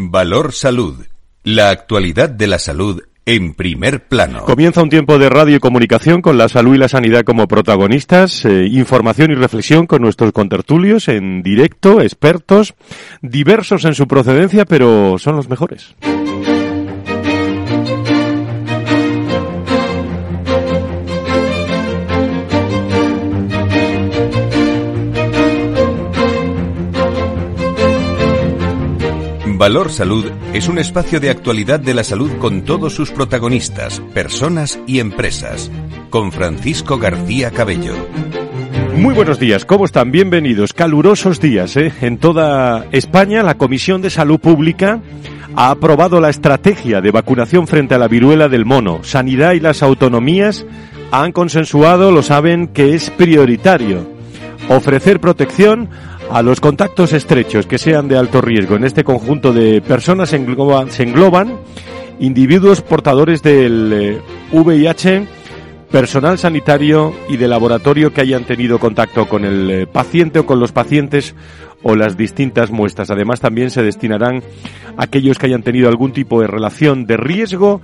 Valor Salud. La actualidad de la salud en primer plano. Comienza un tiempo de radio y comunicación con la salud y la sanidad como protagonistas, eh, información y reflexión con nuestros contertulios en directo, expertos, diversos en su procedencia, pero son los mejores. Valor Salud es un espacio de actualidad de la salud con todos sus protagonistas, personas y empresas. Con Francisco García Cabello. Muy buenos días, ¿cómo están? Bienvenidos. Calurosos días, ¿eh? En toda España, la Comisión de Salud Pública ha aprobado la estrategia de vacunación frente a la viruela del mono. Sanidad y las autonomías han consensuado, lo saben, que es prioritario ofrecer protección a los contactos estrechos que sean de alto riesgo. En este conjunto de personas se engloban, individuos portadores del VIH, eh, personal sanitario y de laboratorio que hayan tenido contacto con el eh, paciente o con los pacientes o las distintas muestras. Además, también se destinarán aquellos que hayan tenido algún tipo de relación de riesgo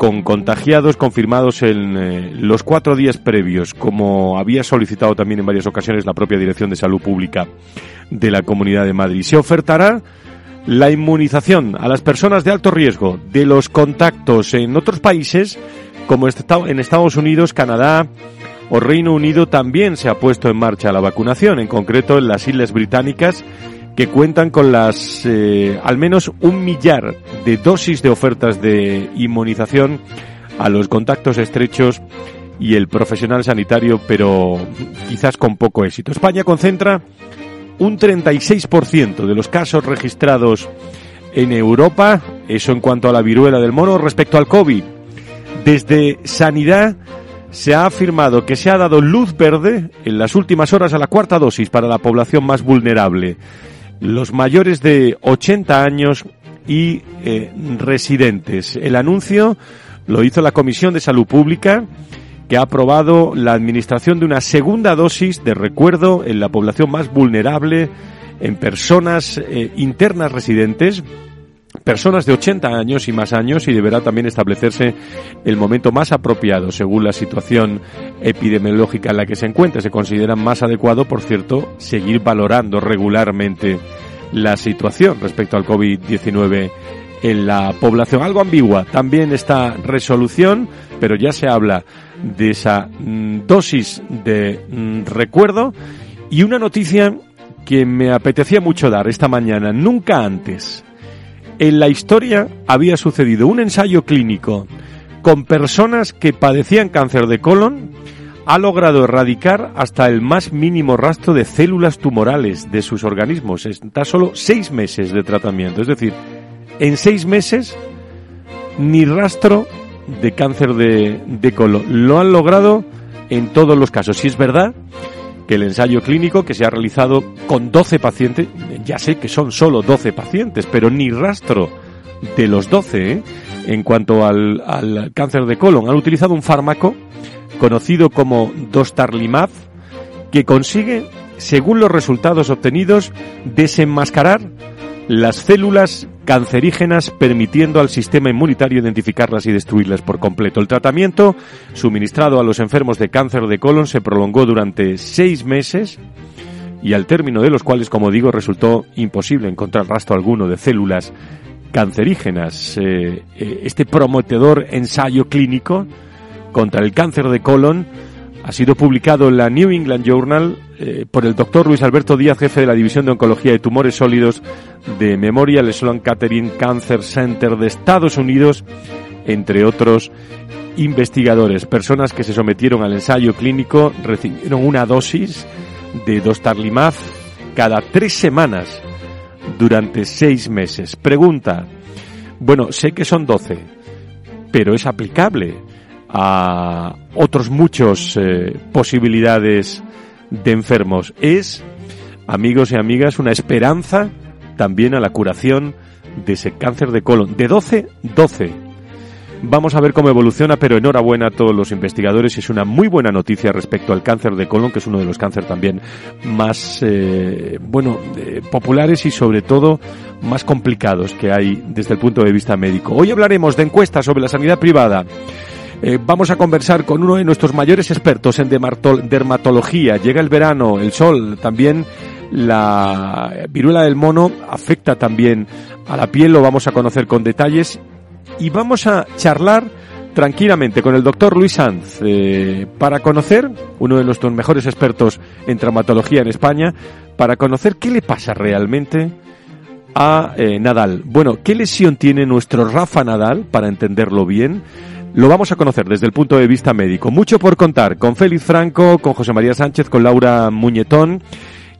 con contagiados confirmados en eh, los cuatro días previos, como había solicitado también en varias ocasiones la propia Dirección de Salud Pública de la Comunidad de Madrid. Se ofertará la inmunización a las personas de alto riesgo de los contactos en otros países, como en Estados Unidos, Canadá o Reino Unido, también se ha puesto en marcha la vacunación, en concreto en las Islas Británicas que cuentan con las eh, al menos un millar de dosis de ofertas de inmunización a los contactos estrechos y el profesional sanitario, pero quizás con poco éxito. España concentra un 36% de los casos registrados en Europa, eso en cuanto a la viruela del mono respecto al COVID. Desde Sanidad se ha afirmado que se ha dado luz verde en las últimas horas a la cuarta dosis para la población más vulnerable los mayores de 80 años y eh, residentes. El anuncio lo hizo la Comisión de Salud Pública que ha aprobado la administración de una segunda dosis de recuerdo en la población más vulnerable, en personas eh, internas residentes, personas de 80 años y más años y deberá también establecerse el momento más apropiado según la situación epidemiológica en la que se encuentre. Se considera más adecuado, por cierto, seguir valorando regularmente la situación respecto al COVID-19 en la población. Algo ambigua también esta resolución, pero ya se habla de esa mm, dosis de mm, recuerdo y una noticia que me apetecía mucho dar esta mañana. Nunca antes en la historia había sucedido un ensayo clínico con personas que padecían cáncer de colon, ha logrado erradicar hasta el más mínimo rastro de células tumorales de sus organismos. Está solo seis meses de tratamiento. Es decir, en seis meses ni rastro de cáncer de, de colon. Lo han logrado en todos los casos. Si es verdad que el ensayo clínico que se ha realizado con 12 pacientes, ya sé que son solo 12 pacientes, pero ni rastro de los 12 ¿eh? en cuanto al, al, cáncer de colon. Han utilizado un fármaco conocido como Dostarlimab que consigue, según los resultados obtenidos, desenmascarar las células cancerígenas permitiendo al sistema inmunitario identificarlas y destruirlas por completo. El tratamiento suministrado a los enfermos de cáncer de colon se prolongó durante seis meses y al término de los cuales, como digo, resultó imposible encontrar rastro alguno de células cancerígenas. Eh, eh, este prometedor ensayo clínico contra el cáncer de colon ha sido publicado en la New England Journal eh, por el doctor Luis Alberto Díaz, jefe de la División de Oncología de Tumores Sólidos de Memorial Sloan Kettering Cancer Center de Estados Unidos, entre otros investigadores. Personas que se sometieron al ensayo clínico recibieron una dosis de Dostarlimab cada tres semanas durante seis meses. Pregunta, bueno, sé que son doce, pero es aplicable a otros muchos eh, posibilidades de enfermos. Es, amigos y amigas, una esperanza también a la curación de ese cáncer de colon. De 12, 12. Vamos a ver cómo evoluciona, pero enhorabuena a todos los investigadores. Es una muy buena noticia respecto al cáncer de colon, que es uno de los cánceres también más, eh, bueno, eh, populares y sobre todo más complicados que hay desde el punto de vista médico. Hoy hablaremos de encuestas sobre la sanidad privada. Eh, vamos a conversar con uno de nuestros mayores expertos en dermatología. Llega el verano, el sol, también la viruela del mono afecta también a la piel, lo vamos a conocer con detalles y vamos a charlar tranquilamente con el doctor Luis Sanz eh, para conocer, uno de nuestros mejores expertos en traumatología en España, para conocer qué le pasa realmente a eh, Nadal. Bueno, ¿qué lesión tiene nuestro Rafa Nadal para entenderlo bien? Lo vamos a conocer desde el punto de vista médico. Mucho por contar con Félix Franco, con José María Sánchez, con Laura Muñetón.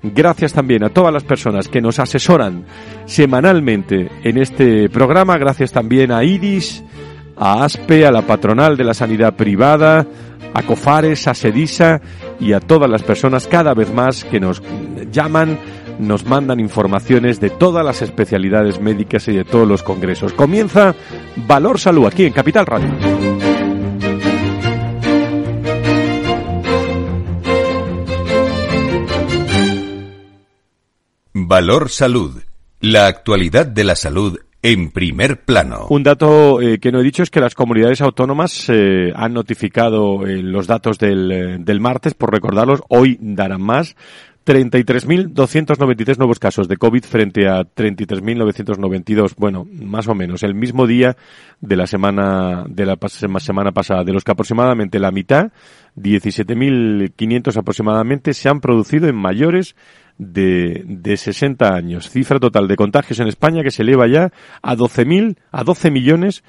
Gracias también a todas las personas que nos asesoran semanalmente en este programa. Gracias también a IDIS, a ASPE, a la patronal de la sanidad privada, a COFARES, a SEDISA y a todas las personas cada vez más que nos llaman nos mandan informaciones de todas las especialidades médicas y de todos los congresos. Comienza Valor Salud aquí en Capital Radio. Valor Salud. La actualidad de la salud en primer plano. Un dato eh, que no he dicho es que las comunidades autónomas eh, han notificado eh, los datos del, del martes, por recordarlos, hoy darán más. 33.293 nuevos casos de COVID frente a 33.992, bueno, más o menos, el mismo día de la semana de la semana pasada, de los que aproximadamente la mitad, 17.500 aproximadamente, se han producido en mayores de, de 60 años. Cifra total de contagios en España que se eleva ya a 12.000, a 12 millones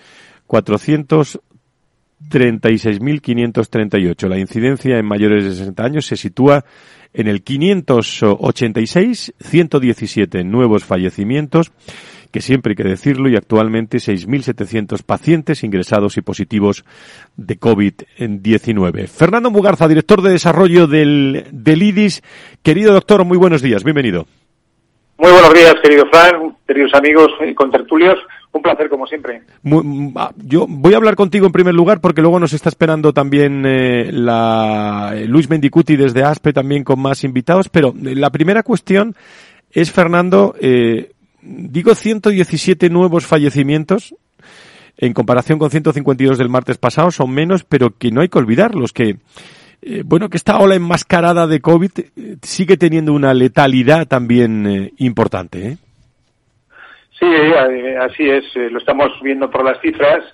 436.538. La incidencia en mayores de 60 años se sitúa en el 586, 117 nuevos fallecimientos, que siempre hay que decirlo, y actualmente 6.700 pacientes ingresados y positivos de COVID-19. Fernando Mugarza, director de desarrollo del, del IDIS. Querido doctor, muy buenos días, bienvenido. Muy buenos días, querido Fran, queridos amigos y contertulios. Un placer, como siempre. Mm, ah, yo voy a hablar contigo en primer lugar porque luego nos está esperando también eh, la, eh, Luis Mendicuti desde ASPE también con más invitados. Pero eh, la primera cuestión es, Fernando, digo 117 nuevos fallecimientos en comparación con 152 del martes pasado, son menos, pero que no hay que olvidar los que bueno, que esta ola enmascarada de COVID sigue teniendo una letalidad también importante. ¿eh? Sí, eh, así es. Eh, lo estamos viendo por las cifras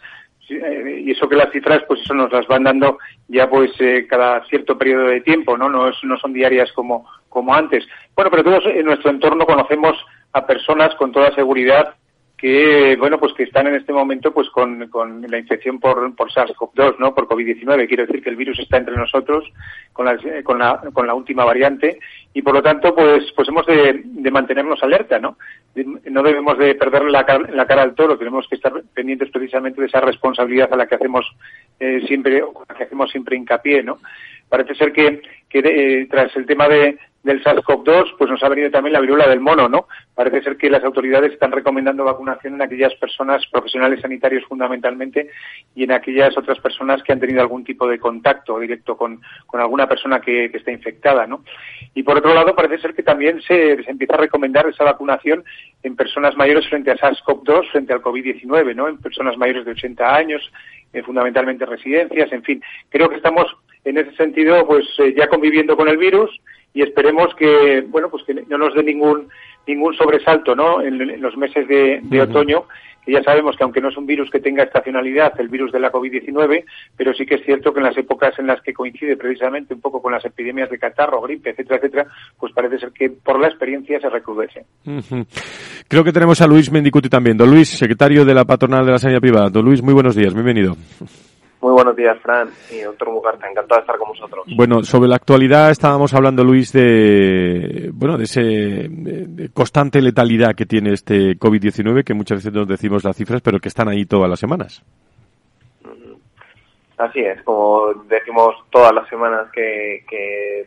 eh, y eso que las cifras, pues eso nos las van dando ya pues cada cierto periodo de tiempo, ¿no? No, no son diarias como, como antes. Bueno, pero todos en nuestro entorno conocemos a personas con toda seguridad que bueno pues que están en este momento pues con, con la infección por, por SARS-CoV-2 no por COVID-19 quiero decir que el virus está entre nosotros con la, con la, con la última variante y por lo tanto pues pues hemos de, mantenernos alerta no no debemos de perder la, la, cara al toro. Tenemos que estar pendientes precisamente de esa responsabilidad a la que hacemos eh, siempre que hacemos siempre hincapié no parece ser que, que eh, tras el tema de del SARS-CoV-2, pues nos ha venido también la viruela del mono, ¿no? Parece ser que las autoridades están recomendando vacunación en aquellas personas profesionales sanitarios fundamentalmente y en aquellas otras personas que han tenido algún tipo de contacto directo con, alguna persona que, está infectada, ¿no? Y por otro lado, parece ser que también se, se empieza a recomendar esa vacunación en personas mayores frente a SARS-CoV-2, frente al COVID-19, ¿no? En personas mayores de 80 años, eh, fundamentalmente residencias, en fin. Creo que estamos en ese sentido, pues eh, ya conviviendo con el virus y esperemos que bueno pues que no nos dé ningún ningún sobresalto no en, los meses de, otoño que ya sabemos que aunque no es un virus que tenga estacionalidad el virus de la COVID-19 pero sí que es cierto que en las épocas en las que coincide precisamente un poco con las epidemias de catarro gripe etcétera etcétera pues parece ser que por la experiencia se recrudece. Creo que tenemos a Luis Mendicuti también. Don Luis secretario de la patronal de la sanidad privada. Don Luis muy buenos días bienvenido muy buenos días, Fran y doctor Mugarta. Encantado de estar con vosotros. Bueno, sobre la actualidad estábamos hablando, Luis, de bueno de ese constante letalidad que tiene este COVID-19, que muchas veces nos decimos las cifras, pero que están ahí todas las semanas. Así es, como decimos todas las semanas que,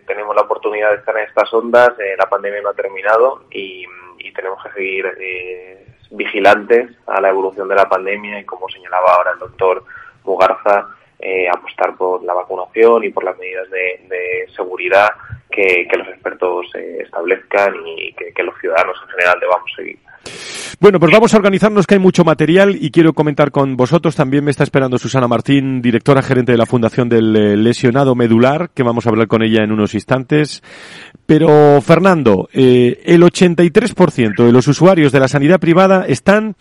tenemos la oportunidad de estar en estas ondas, eh, la pandemia no ha terminado y, tenemos que seguir eh, vigilantes a la evolución de la pandemia y como señalaba ahora el doctor Mugarza, eh, apostar por la vacunación y por las medidas de, seguridad que, los expertos eh, establezcan y que, los ciudadanos en general debamos seguir. Bueno, pues vamos a organizarnos que hay mucho material y quiero comentar con vosotros. También me está esperando Susana Martín, directora gerente de la Fundación del eh, Lesionado Medular, que vamos a hablar con ella en unos instantes. Pero, Fernando, el 83% de los usuarios de la sanidad privada están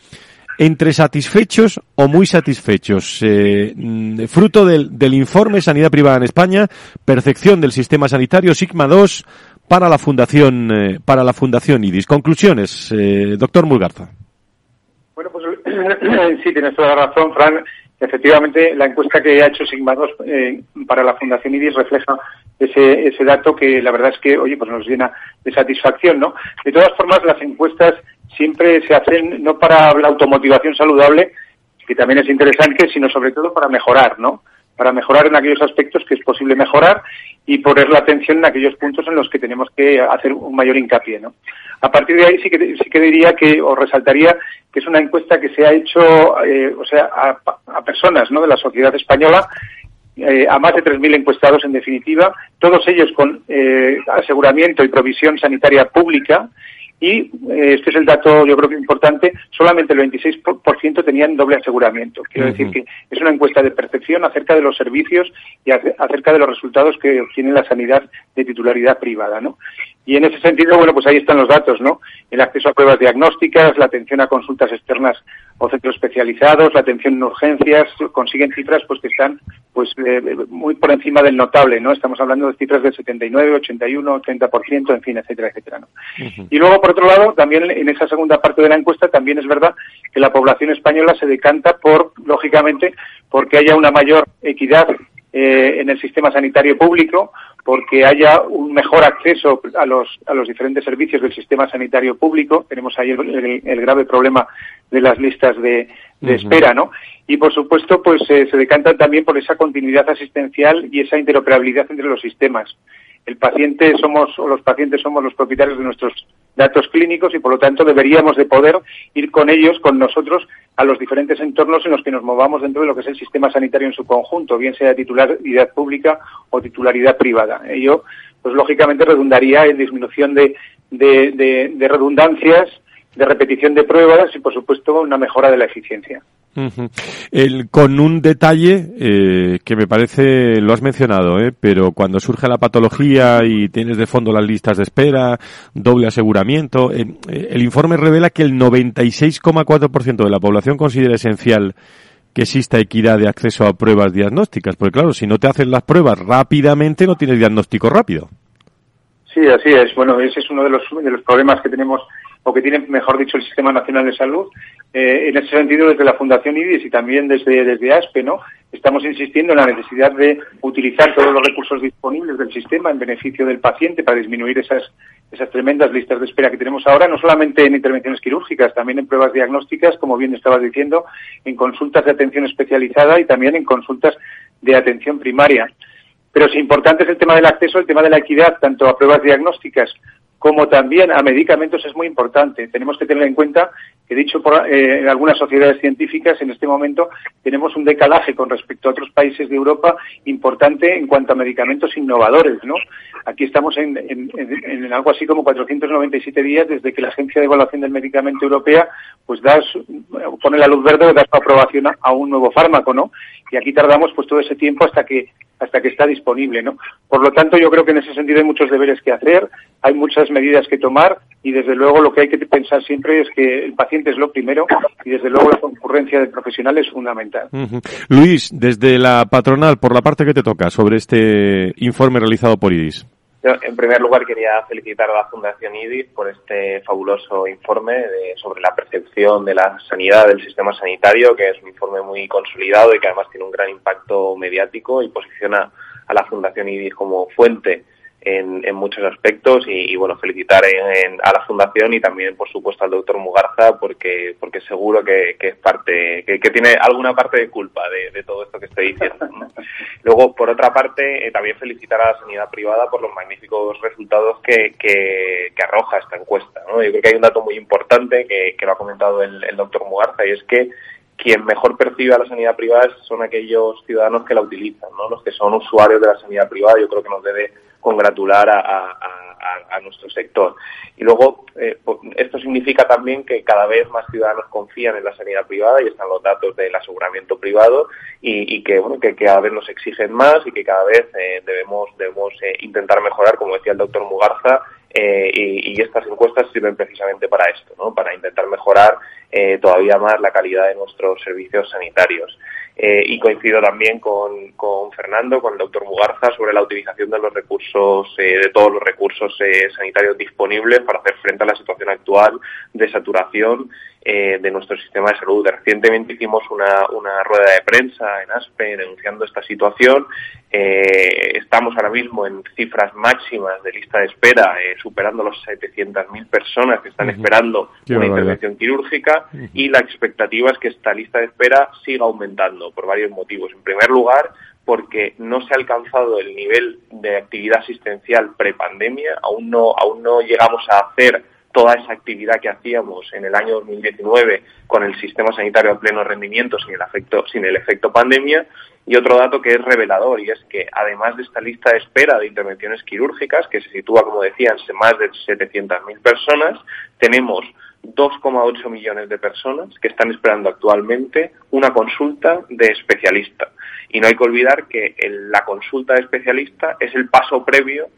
entre satisfechos o muy satisfechos. Eh, mm, fruto del, informe Sanidad Privada en España, percepción del sistema sanitario Sigma 2 para la Fundación, eh, para la Fundación IDIS. Conclusiones, eh, doctor Mulgarza. Bueno, pues sí, tienes toda la razón, Fran. Efectivamente, la encuesta que ha hecho Sigma 2 para la Fundación IDIS refleja ese, ese dato que la verdad es que, oye, pues nos llena de satisfacción, ¿no? De todas formas, las encuestas siempre se hacen no para la automotivación saludable, que también es interesante, sino sobre todo para mejorar, ¿no? Para mejorar en aquellos aspectos que es posible mejorar y poner la atención en aquellos puntos en los que tenemos que hacer un mayor hincapié, ¿no? A partir de ahí sí que, sí que diría que, o resaltaría que es una encuesta que se ha hecho, eh, o sea, a, personas, ¿no? De la sociedad española, eh, a más de 3.000 encuestados en definitiva, todos ellos con eh, aseguramiento y provisión sanitaria pública y eh, este es el dato yo creo que importante, solamente el 26% tenían doble aseguramiento. Quiero decir que es una encuesta de percepción acerca de los servicios y acerca de los resultados que obtiene la sanidad de titularidad privada, ¿no? Y en ese sentido, bueno, pues ahí están los datos, ¿no? El acceso a pruebas diagnósticas, la atención a consultas externas o centros especializados, la atención en urgencias, consiguen cifras pues que están pues eh, muy por encima del notable, ¿no? Estamos hablando de cifras del 79, 81, 30%, en fin, etcétera, etcétera, ¿no? Y luego, por otro lado, también en esa segunda parte de la encuesta también es verdad que la población española se decanta por, lógicamente, porque haya una mayor equidad eh, en el sistema sanitario público, porque haya un mejor acceso a los, a los diferentes servicios del sistema sanitario público. Tenemos ahí el, grave problema de las listas de, espera, ¿no? Y por supuesto, pues eh, se decantan también por esa continuidad asistencial y esa interoperabilidad entre los sistemas el paciente somos o los pacientes somos los propietarios de nuestros datos clínicos y por lo tanto deberíamos de poder ir con ellos, con nosotros, a los diferentes entornos en los que nos movamos dentro de lo que es el sistema sanitario en su conjunto, bien sea titularidad pública o titularidad privada. Ello, pues lógicamente redundaría en disminución de, de redundancias, de repetición de pruebas y por supuesto una mejora de la eficiencia. El, con un detalle eh, que me parece, lo has mencionado, eh, pero cuando surge la patología y tienes de fondo las listas de espera, doble aseguramiento, eh, el informe revela que el 96,4% de la población considera esencial que exista equidad de acceso a pruebas diagnósticas, porque claro, si no te hacen las pruebas rápidamente, no tienes diagnóstico rápido. Sí, así es. Bueno, ese es uno de los, de los problemas que tenemos o que tiene, mejor dicho, el Sistema Nacional de Salud. Eh, en ese sentido, desde la Fundación IDIS y también desde, desde ASPE, ¿no? Estamos insistiendo en la necesidad de utilizar todos los recursos disponibles del sistema en beneficio del paciente para disminuir esas, esas tremendas listas de espera que tenemos ahora, no solamente en intervenciones quirúrgicas, también en pruebas diagnósticas, como bien estabas diciendo, en consultas de atención especializada y también en consultas de atención primaria. Pero si importante es el tema del acceso, el tema de la equidad, tanto a pruebas diagnósticas como también a medicamentos es muy importante. Tenemos que tener en cuenta que, dicho por eh, en algunas sociedades científicas, en este momento tenemos un decalaje con respecto a otros países de Europa importante en cuanto a medicamentos innovadores, ¿no? Aquí estamos en, en, algo así como 497 días desde que la Agencia de Evaluación del Medicamento Europea pues da pone la luz verde o da su aprobación a, un nuevo fármaco, ¿no? Y aquí tardamos pues todo ese tiempo hasta que hasta que está disponible, ¿no? Por lo tanto, yo creo que en ese sentido hay muchos deberes que hacer, hay muchas medidas que tomar y desde luego lo que hay que pensar siempre es que el paciente es lo primero y desde luego la concurrencia de profesionales es fundamental. Luis, desde la patronal, por la parte que te toca sobre este informe realizado por IDIS. En primer lugar, quería felicitar a la Fundación IDIS por este fabuloso informe sobre la percepción de la sanidad del sistema sanitario, que es un informe muy consolidado y que además tiene un gran impacto mediático y posiciona a la Fundación IDIS como fuente en, en muchos aspectos y, bueno, felicitar a la Fundación y también, por supuesto, al doctor Mugarza porque, porque seguro que, es parte, que, tiene alguna parte de culpa de, todo esto que estoy diciendo. Luego, por otra parte, eh, también felicitar a la sanidad privada por los magníficos resultados que, que, arroja esta encuesta. ¿no? Yo creo que hay un dato muy importante que, lo ha comentado el, el doctor Mugarza y es que quien mejor percibe a la sanidad privada son aquellos ciudadanos que la utilizan, ¿no? los que son usuarios de la sanidad privada. Yo creo que nos debe congratular a, nuestro sector. Y luego, eh, esto significa también que cada vez más ciudadanos confían en la sanidad privada y están los datos del aseguramiento privado y, que, bueno, que, cada vez nos exigen más y que cada vez eh, debemos, debemos eh, intentar mejorar, como decía el doctor Mugarza, y, y, estas encuestas sirven precisamente para esto, ¿no? para intentar mejorar todavía más la calidad de nuestros servicios sanitarios. Eh, y coincido también con, con, Fernando, con el doctor Mugarza, sobre la utilización de los recursos, eh, de todos los recursos eh, sanitarios disponibles para hacer frente a la situación actual de saturación eh, de nuestro sistema de salud. Recientemente hicimos una, una rueda de prensa en ASPE denunciando esta situación. Eh, estamos ahora mismo en cifras máximas de lista de espera, eh, superando los 700.000 personas que están esperando una intervención quirúrgica y la expectativa es que esta lista de espera siga aumentando por varios motivos. En primer lugar, porque no se ha alcanzado el nivel de actividad asistencial prepandemia, aún no, aún no llegamos a hacer toda esa actividad que hacíamos en el año 2019 con el sistema sanitario a pleno rendimiento sin el efecto, sin el efecto pandemia. Y otro dato que es revelador y es que además de esta lista de espera de intervenciones quirúrgicas, que se sitúa, como decían, en más de 700.000 personas, tenemos 2,8 millones de personas que están esperando actualmente una consulta de especialista. Y no hay que olvidar que la consulta de especialista es el paso previo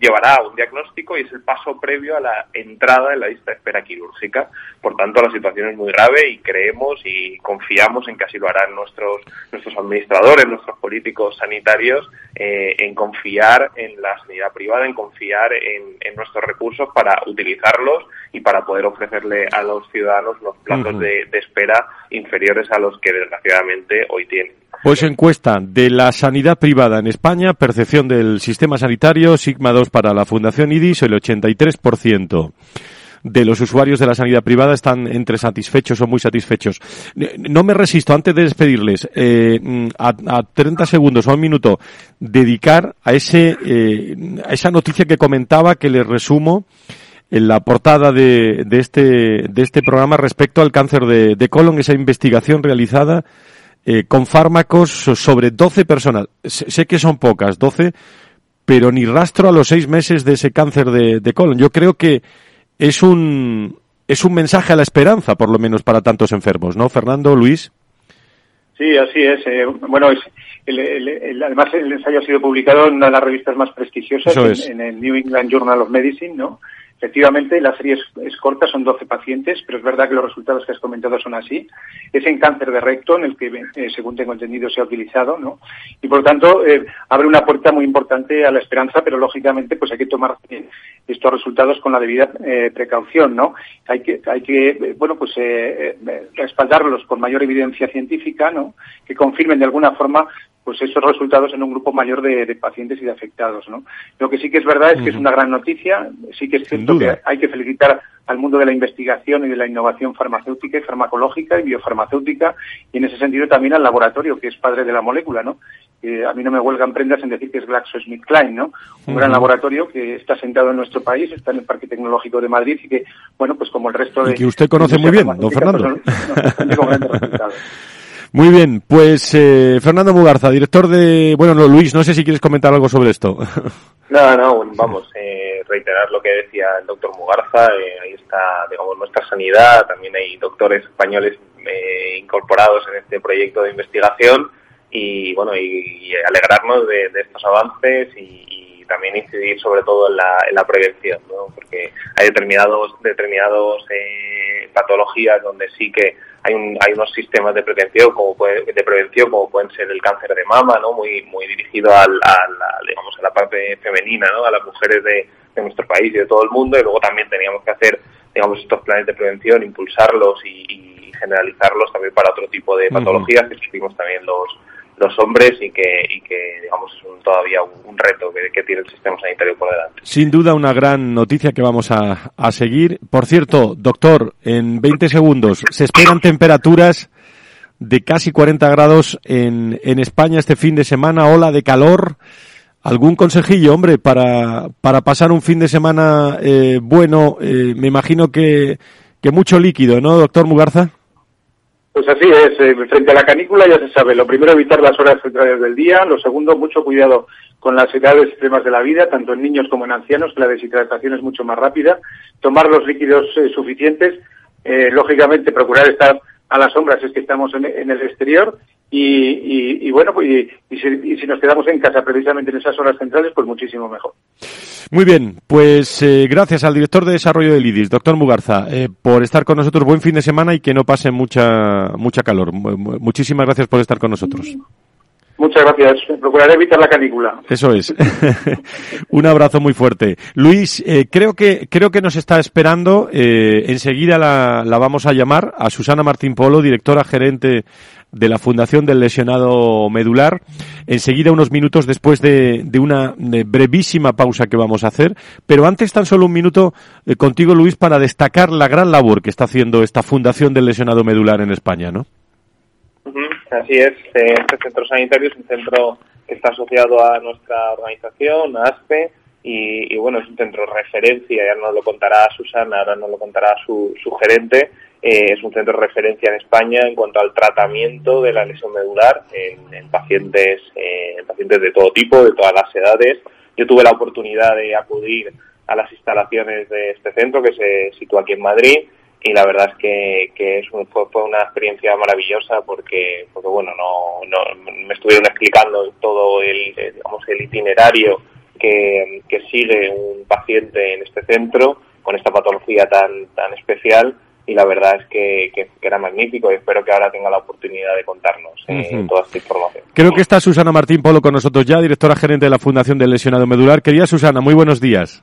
llevará a un diagnóstico y es el paso previo a la entrada en la lista de espera quirúrgica. Por tanto, la situación es muy grave y creemos y confiamos en que así lo harán nuestros, nuestros administradores, nuestros políticos sanitarios, eh, en confiar en la sanidad privada, en confiar en, nuestros recursos para utilizarlos y para poder ofrecerle a los ciudadanos los plazos de, de espera inferiores a los que desgraciadamente hoy tienen. Pues encuesta de la sanidad privada en España, percepción del sistema sanitario, Sigma 2 para la Fundación IDIS, el 83% de los usuarios de la sanidad privada están entre satisfechos o muy satisfechos. No me resisto, antes de despedirles, eh, a, a, 30 segundos o un minuto, dedicar a, ese, eh, a esa noticia que comentaba, que les resumo en la portada de, de, este, de este programa respecto al cáncer de, de colon, esa investigación realizada eh, con fármacos sobre 12 personas. Sé, que son pocas, 12, pero ni rastro a los seis meses de ese cáncer de, colon. Yo creo que es un, es un mensaje a la esperanza, por lo menos para tantos enfermos, ¿no, Fernando, Luis? Sí, así es. Eh, bueno, es, además el ensayo ha sido publicado en una de las revistas más prestigiosas, en, el New England Journal of Medicine, ¿no? Efectivamente, la serie es, corta, son 12 pacientes, pero es verdad que los resultados que has comentado son así. Es en cáncer de recto, en el que, eh, según tengo entendido, se ha utilizado, ¿no? Y por lo tanto, eh, abre una puerta muy importante a la esperanza, pero lógicamente, pues hay que tomar estos resultados con la debida eh, precaución, ¿no? Hay que, hay que bueno, pues respaldarlos con mayor evidencia científica, ¿no? Que confirmen de alguna forma pues esos resultados en un grupo mayor de, pacientes y de afectados. ¿no? Lo que sí que es verdad es que es una gran noticia, sí que es cierto que hay que felicitar al mundo de la investigación y de la innovación farmacéutica y farmacológica y biofarmacéutica y en ese sentido también al laboratorio que es padre de la molécula, ¿no? a mí no me huelgan prendas en decir que es GlaxoSmithKline, ¿no? Un gran laboratorio que está sentado en nuestro país, está en el Parque Tecnológico de Madrid y que, bueno, pues como el resto de... Y que usted conoce muy bien, don Fernando. Muy bien, pues eh, Fernando Mugarza, director de... Bueno, no, Luis, no sé si quieres comentar algo sobre esto. No, no, vamos, eh, reiterar lo que decía el doctor Mugarza, eh, ahí está, digamos, nuestra sanidad, también hay doctores españoles eh, incorporados en este proyecto de investigación y, bueno, y, alegrarnos de, estos avances y, también incidir sobre todo en la, en la prevención, ¿no? Porque hay determinados, determinados patologías donde sí que hay, hay unos sistemas de prevención como de prevención como pueden ser el cáncer de mama no muy muy dirigido al, a la, digamos a la parte femenina no a las mujeres de, nuestro país y de todo el mundo. Y luego también teníamos que hacer digamos estos planes de prevención impulsarlos y, generalizarlos también para otro tipo de patologías que estuvimos también los los hombres y que, y que digamos, es todavía un, reto que, tiene el sistema sanitario por delante. Sin duda una gran noticia que vamos a, a seguir. Por cierto, doctor, en 20 segundos, se esperan temperaturas de casi 40 grados en, en España este fin de semana, ola de calor. ¿Algún consejillo, hombre, para, para pasar un fin de semana eh, bueno? Eh, me imagino que, que mucho líquido, ¿no, doctor Mugarza? Pues así es, eh, frente a la canícula ya se sabe, lo primero evitar las horas centrales del día, lo segundo mucho cuidado con las edades extremas de la vida, tanto en niños como en ancianos, que la deshidratación es mucho más rápida, tomar los líquidos eh, suficientes, eh, lógicamente procurar estar a las sombras es que estamos en, el exterior y, bueno, pues, y, si, nos quedamos en casa precisamente en esas horas centrales, pues muchísimo mejor. Muy bien, pues eh, gracias al director de desarrollo del IDIS, doctor Mugarza, eh, por estar con nosotros. Buen fin de semana y que no pase mucha, mucha calor. Muchísimas gracias por estar con nosotros. Muchas gracias. Procuraré evitar la canícula. Eso es. Un abrazo muy fuerte. Luis, eh, creo que creo que nos está esperando. Eh, enseguida la, vamos a llamar a Susana Martín Polo, directora gerente de la Fundación del Lesionado Medular. Enseguida, unos minutos después de, de una brevísima pausa que vamos a hacer. Pero antes, tan solo un minuto eh, contigo, Luis, para destacar la gran labor que está haciendo esta Fundación del Lesionado Medular en España, ¿no? Así es, eh, este centro sanitario es un centro que está asociado a nuestra organización, a ASPE, y, bueno, es un centro referencia, ya nos lo contará Susana, ahora nos lo contará su, gerente, eh, es un centro referencia en España en cuanto al tratamiento de la lesión medular en, pacientes, eh, en pacientes de todo tipo, de todas las edades. Yo tuve la oportunidad de acudir a las instalaciones de este centro que se sitúa aquí en Madrid y la verdad es que, que es fue, una experiencia maravillosa porque, porque bueno, no, no, me estuvieron explicando todo el, digamos, el itinerario que, que sigue un paciente en este centro con esta patología tan, tan especial y la verdad es que, que, era magnífico y espero que ahora tenga la oportunidad de contarnos eh, toda esta información. Creo que está Susana Martín Polo con nosotros ya, directora gerente de la Fundación del Lesionado Medular. Querida Susana, muy buenos días.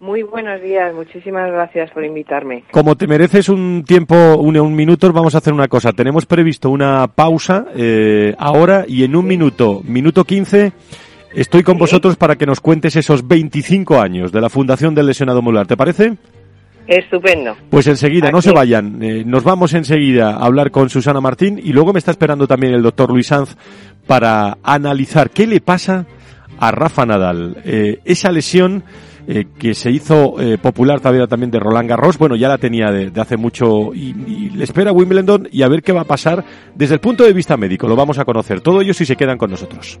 Muy buenos días, muchísimas gracias por invitarme. Como te mereces un tiempo, un, un minuto, vamos a hacer una cosa. Tenemos previsto una pausa eh, ahora y en un minuto, minuto 15, estoy con vosotros para que nos cuentes esos 25 años de la Fundación del Lesionado Modular. ¿Te parece? Estupendo. Pues enseguida, no se vayan. Eh, nos vamos enseguida a hablar con Susana Martín y luego me está esperando también el doctor Luis Sanz para analizar qué le pasa a Rafa Nadal. Eh, esa lesión eh, que se hizo eh, popular también de Roland Garros, bueno, ya la tenía de, hace mucho y, y, le espera Wimbledon y a ver qué va a pasar desde el punto de vista médico. Lo vamos a conocer todo ello si se quedan con nosotros.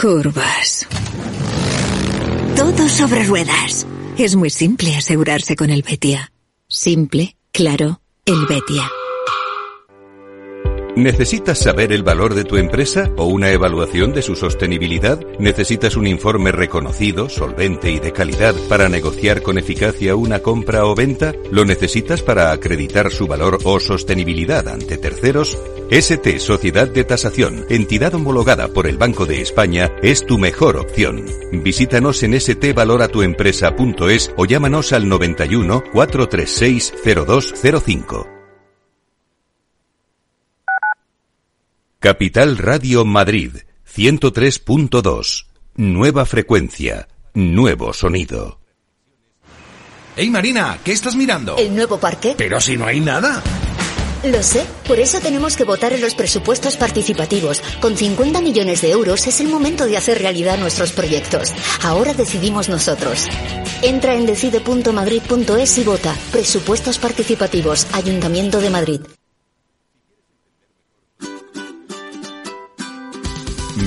Curvas. Todo sobre ruedas. Es muy simple asegurarse con el Betia. Simple, claro, el Betia. ¿Necesitas saber el valor de tu empresa o una evaluación de su sostenibilidad? ¿Necesitas un informe reconocido, solvente y de calidad para negociar con eficacia una compra o venta? ¿Lo necesitas para acreditar su valor o sostenibilidad ante terceros? ST Sociedad de Tasación, entidad homologada por el Banco de España, es tu mejor opción. Visítanos en stvaloratuempresa.es o llámanos al 91 436 0205. Capital Radio Madrid, 103.2. Nueva frecuencia, nuevo sonido. ¡Hey Marina! ¿Qué estás mirando? El nuevo parque. Pero si no hay nada. Lo sé, por eso tenemos que votar en los presupuestos participativos. Con 50 millones de euros es el momento de hacer realidad nuestros proyectos. Ahora decidimos nosotros. Entra en decide.madrid.es y vota. Presupuestos participativos, Ayuntamiento de Madrid.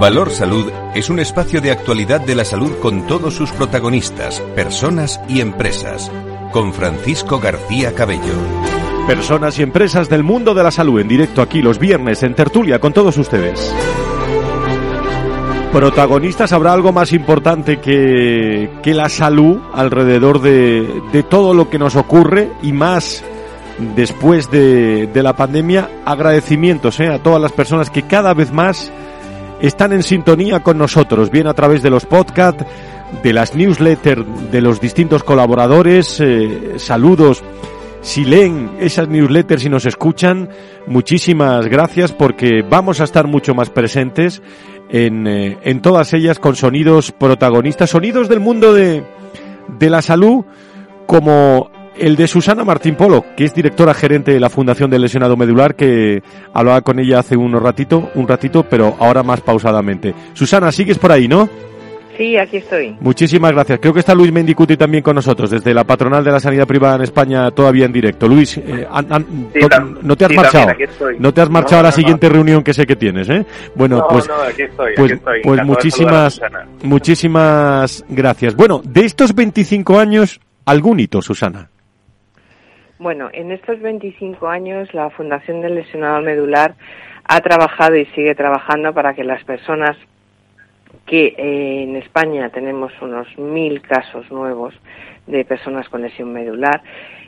Valor Salud es un espacio de actualidad de la salud con todos sus protagonistas, personas y empresas. Con Francisco García Cabello. Personas y empresas del mundo de la salud en directo aquí los viernes en tertulia con todos ustedes. Protagonistas habrá algo más importante que, que la salud alrededor de, de, todo lo que nos ocurre y más después de, de la pandemia. Agradecimientos eh, a todas las personas que cada vez más están en sintonía con nosotros, bien a través de los podcasts, de las newsletters de los distintos colaboradores. Eh, saludos. Si leen esas newsletters y nos escuchan, muchísimas gracias porque vamos a estar mucho más presentes en, eh, en todas ellas con sonidos protagonistas, sonidos del mundo de, de la salud como el de Susana Martín Polo, que es directora gerente de la Fundación del Lesionado Medular, que hablaba con ella hace un ratito, un ratito, pero ahora más pausadamente. Susana, sigues por ahí, ¿no? Sí, aquí estoy. Muchísimas gracias. Creo que está Luis Mendicuti también con nosotros, desde la patronal de la sanidad privada en España, todavía en directo. Luis, eh, an, an, Sí, no, tam- no te has sí, marchado. también. No te has marchado No, a la siguiente reunión que sé que tienes, ¿eh? Bueno, No, pues, no, aquí estoy, pues, aquí estoy. pues muchísimas, muchísimas gracias. Bueno, de estos 25 años, algún hito, Susana. Bueno, en estos 25 años la Fundación del Lesionado Medular ha trabajado y sigue trabajando para que las personas que eh, en España tenemos unos mil casos nuevos de personas con lesión medular,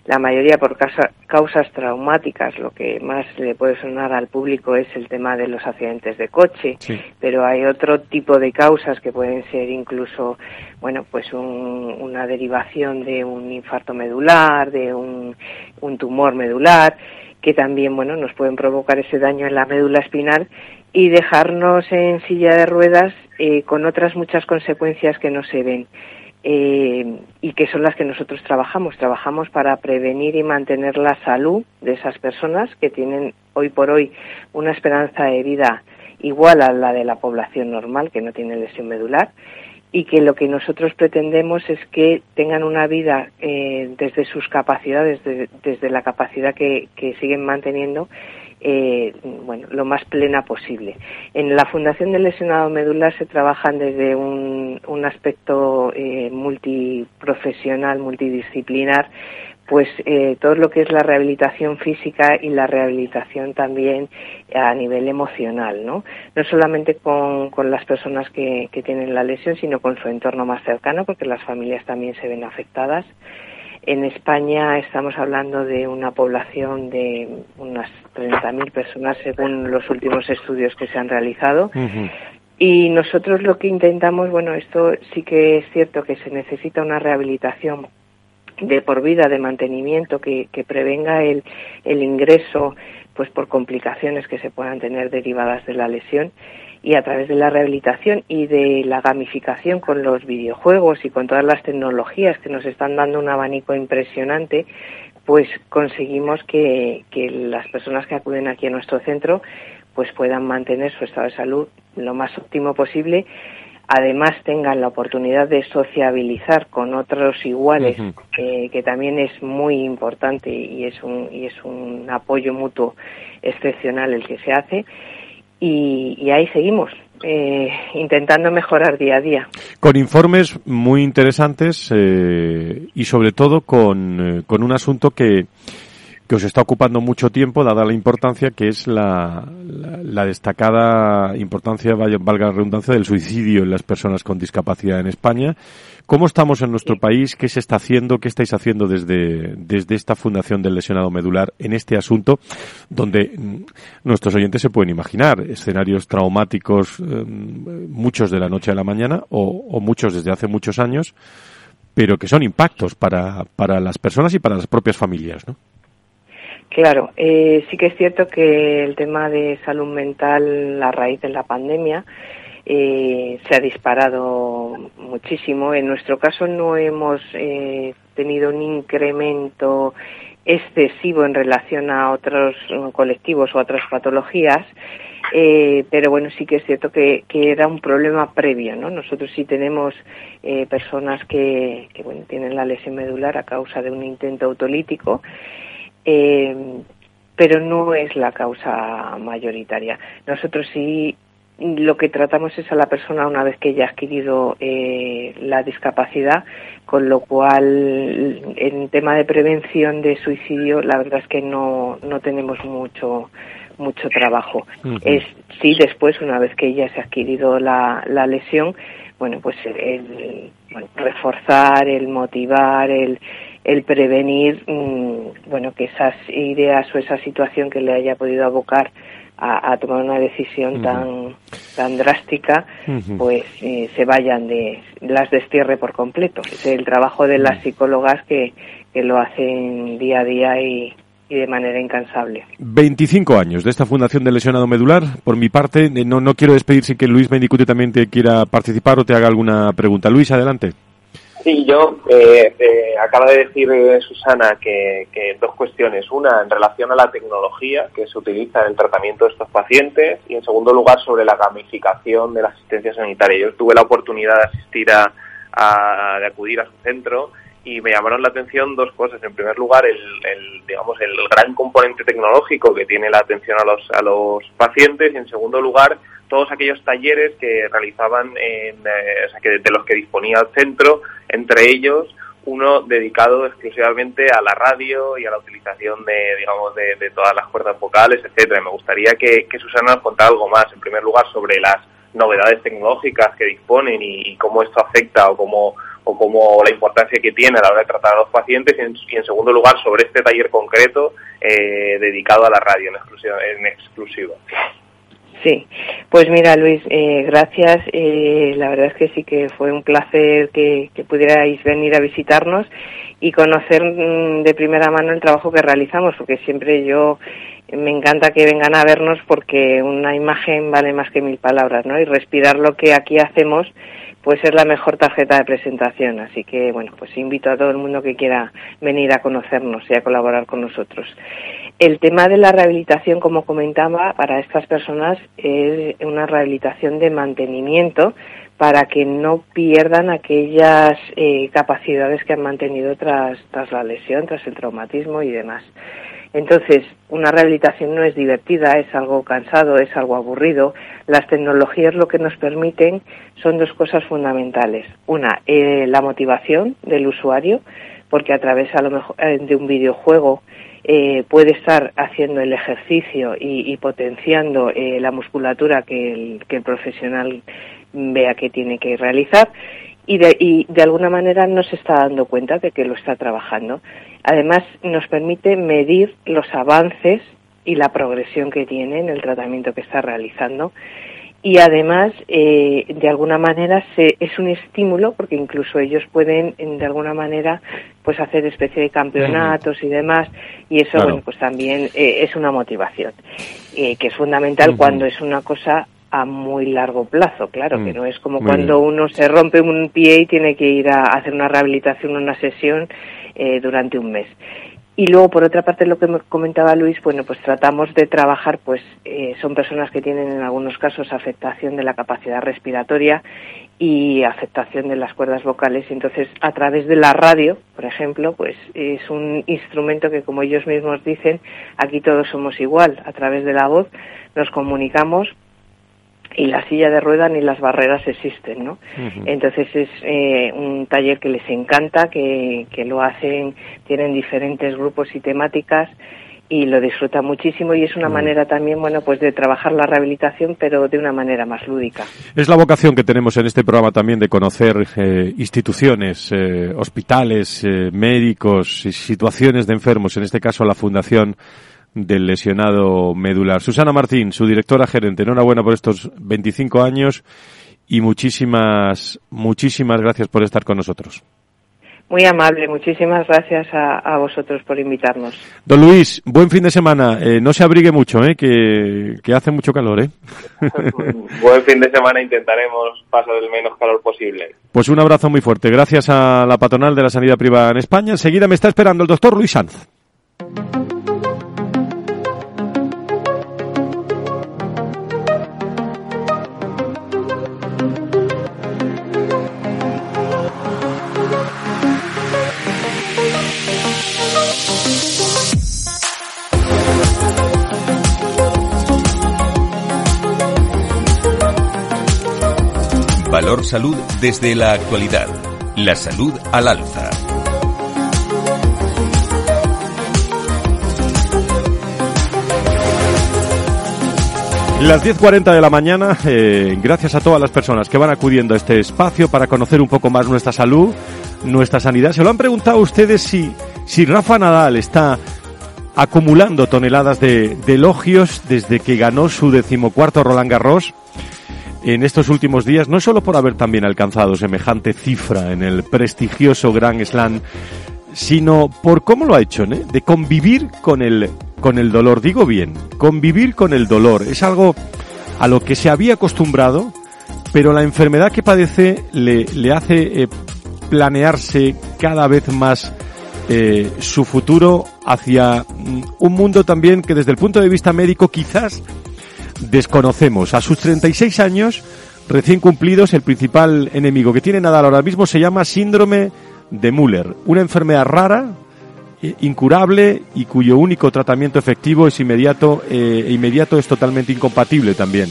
la mayoría por causa- causas traumáticas, lo que más le puede sonar al público es el tema de los accidentes de coche, Sí. pero hay otro tipo de causas que pueden ser incluso, bueno, pues un- una derivación de un infarto medular, de un, un tumor medular, que también, bueno, nos pueden provocar ese daño en la médula espinal y dejarnos en silla de ruedas eh, con otras muchas consecuencias que no se ven. Eh, y que son las que nosotros trabajamos. Trabajamos para prevenir y mantener la salud de esas personas que tienen hoy por hoy una esperanza de vida igual a la de la población normal que no tiene lesión medular y que lo que nosotros pretendemos es que tengan una vida eh, desde sus capacidades, desde, la capacidad que, que siguen manteniendo, eh, bueno, lo más plena posible. En la Fundación del Lesionado Medular se trabajan desde un, un aspecto eh, multiprofesional, multidisciplinar, pues eh, todo lo que es la rehabilitación física y la rehabilitación también a nivel emocional, ¿no? No solamente con, con las personas que, que tienen la lesión, sino con su entorno más cercano, porque las familias también se ven afectadas. En España estamos hablando de una población de unas 30.000 personas según los últimos estudios que se han realizado. Y nosotros lo que intentamos, bueno, esto sí que es cierto que se necesita una rehabilitación de por vida, de mantenimiento, que, que prevenga el, el ingreso pues por complicaciones que se puedan tener derivadas de la lesión y a través de la rehabilitación y de la gamificación con los videojuegos y con todas las tecnologías que nos están dando un abanico impresionante, pues conseguimos que, que las personas que acuden aquí a nuestro centro pues puedan mantener su estado de salud lo más óptimo posible. Además tengan la oportunidad de sociabilizar con otros iguales, eh, que también es muy importante y es un, y es un apoyo mutuo excepcional el que se hace. Y, y ahí seguimos, eh, intentando mejorar día a día. Con informes muy interesantes eh, y sobre todo con, eh, con un asunto que, que os está ocupando mucho tiempo, dada la importancia que es la, la, la destacada importancia, vaya- valga la redundancia, del suicidio en las personas con discapacidad en España. ¿Cómo estamos en nuestro país? ¿Qué se está haciendo? ¿Qué estáis haciendo desde, desde esta Fundación del Lesionado Medular en este asunto? Donde mm, nuestros oyentes se pueden imaginar escenarios traumáticos, eh, muchos de la noche a la mañana o, o muchos desde hace muchos años, pero que son impactos para, para las personas y para las propias familias, ¿no? Claro, eh, sí que es cierto que el tema de salud mental a raíz de la pandemia eh, se ha disparado muchísimo. En nuestro caso no hemos eh, tenido un incremento excesivo en relación a otros colectivos o otras patologías, eh, pero bueno, sí que es cierto que, era un problema previo, ¿no? Nosotros sí tenemos eh, personas que, que, bueno, tienen la lesión medular a causa de un intento autolítico, eh, pero no es la causa mayoritaria. Nosotros sí lo que tratamos es a la persona una vez que ya ha adquirido eh, la discapacidad, con lo cual en tema de prevención de suicidio la verdad es que no, no tenemos mucho mucho trabajo. Es sí después una vez que ya se ha adquirido la, la lesión, bueno pues el, reforzar, el motivar, el el prevenir, mm, bueno que esas ideas o esa situación que le haya podido abocar a, tomar una decisión tan tan drástica, pues eh, se vayan de las destierre por completo. Es el trabajo de las psicólogas que, que lo hacen día a día y, y de manera incansable. 25 años de esta Fundación de Lesionado Medular. Por mi parte, eh, no, no quiero despedir sin que Luis Mendicute también te quiera participar o te haga alguna pregunta. Luis, adelante. Sí, yo eh, eh, acaba de decir eh, Susana que, dos cuestiones. Una, en relación a la tecnología que se utiliza en el tratamiento de estos pacientes y, en segundo lugar, sobre la gamificación de la asistencia sanitaria. Yo tuve la oportunidad de asistir a, de acudir a su centro y me llamaron la atención dos cosas. En primer lugar, el, el, digamos el gran componente tecnológico que tiene la atención a los a los pacientes y en segundo lugar todos aquellos talleres que realizaban, en, eh, o sea, que de los que disponía el centro, entre ellos uno dedicado exclusivamente a la radio y a la utilización de, digamos, de, todas las cuerdas vocales, etcétera. Me gustaría que, Susana nos contara algo más, en primer lugar, sobre las novedades tecnológicas que disponen y, cómo esto afecta o cómo o como la importancia que tiene a la hora de tratar a los pacientes y en, segundo lugar sobre este taller concreto eh, dedicado a la radio en exclusiva. En exclusivo. Sí, pues mira Luis, eh, gracias. Eh, la verdad es que sí que fue un placer que, pudierais venir a visitarnos y conocer mm, de primera mano el trabajo que realizamos, porque siempre yo me encanta que vengan a vernos porque una imagen vale más que mil palabras, ¿no? Y respirar lo que aquí hacemos pues es la mejor tarjeta de presentación. Así que, bueno, pues invito a todo el mundo que quiera venir a conocernos y a colaborar con nosotros. El tema de la rehabilitación, como comentaba, para estas personas es una rehabilitación de mantenimiento para que no pierdan aquellas eh, capacidades que han mantenido tras, tras la lesión, tras el traumatismo y demás. Entonces, una rehabilitación no es divertida, es algo cansado, es algo aburrido. Las tecnologías lo que nos permiten son dos cosas fundamentales. Una, eh, la motivación del usuario, porque a través a lo mejor eh, de un videojuego eh, puede estar haciendo el ejercicio y, potenciando eh, la musculatura que el, que el profesional vea que tiene que realizar y de, y de alguna manera no se está dando cuenta de que lo está trabajando. Además, nos permite medir los avances y la progresión que tiene en el tratamiento que está realizando y además eh, de alguna manera se, es un estímulo porque incluso ellos pueden de alguna manera pues hacer especie de campeonatos y demás y eso bueno pues también eh, es una motivación eh, que es fundamental cuando es una cosa a muy largo plazo, claro, que mm. no es como cuando uno se rompe un pie y tiene que ir a hacer una rehabilitación, una sesión durante un mes. Y luego, por otra parte, lo que comentaba Luis, bueno, pues tratamos de trabajar, pues eh, son personas que tienen en algunos casos afectación de la capacidad respiratoria y afectación de las cuerdas vocales. Entonces, a través de la radio, por ejemplo, pues es un instrumento que, como ellos mismos dicen, aquí todos somos igual. A través de la voz nos comunicamos y la silla de rueda ni las barreras existen, ¿no? Entonces es eh, un taller que les encanta, que, que lo hacen, tienen diferentes grupos y temáticas y lo disfrutan muchísimo y es una manera también, bueno, pues de trabajar la rehabilitación, pero de una manera más lúdica. Es la vocación que tenemos en este programa también de conocer eh, instituciones, eh, hospitales, médicos, situaciones de enfermos, en este caso la Fundación del lesionado medular. Susana Martín, su directora gerente, enhorabuena por estos 25 años y muchísimas, muchísimas gracias por estar con nosotros. Muy amable, muchísimas gracias a, vosotros por invitarnos. Don Luis, buen fin de semana. Eh, no se abrigue mucho, ¿eh? que, hace mucho calor. ¿eh? buen fin de semana, intentaremos pasar el menos calor posible. Pues un abrazo muy fuerte. Gracias a la patronal de la sanidad privada en España. Enseguida me está esperando el doctor Luis Sanz. Valor Salud desde la actualidad. La salud al alza. Las 10.40 de la mañana, eh, gracias a todas las personas que van acudiendo a este espacio para conocer un poco más nuestra salud, nuestra sanidad. Se lo han preguntado ustedes si, si Rafa Nadal está acumulando toneladas de, de elogios desde que ganó su decimocuarto Roland Garros en estos últimos días, no solo por haber también alcanzado semejante cifra en el prestigioso Grand Slam, sino por cómo lo ha hecho, ¿eh? de convivir con el, con el dolor. Digo bien, convivir con el dolor. Es algo a lo que se había acostumbrado, pero la enfermedad que padece le, le hace eh, planearse cada vez más eh, su futuro hacia mm, un mundo también que desde el punto de vista médico quizás desconocemos. A sus 36 años, recién cumplidos, el principal enemigo que tiene Nadal ahora mismo se llama síndrome de Müller, una enfermedad rara, eh, incurable y cuyo único tratamiento efectivo es inmediato eh, e inmediato es totalmente incompatible también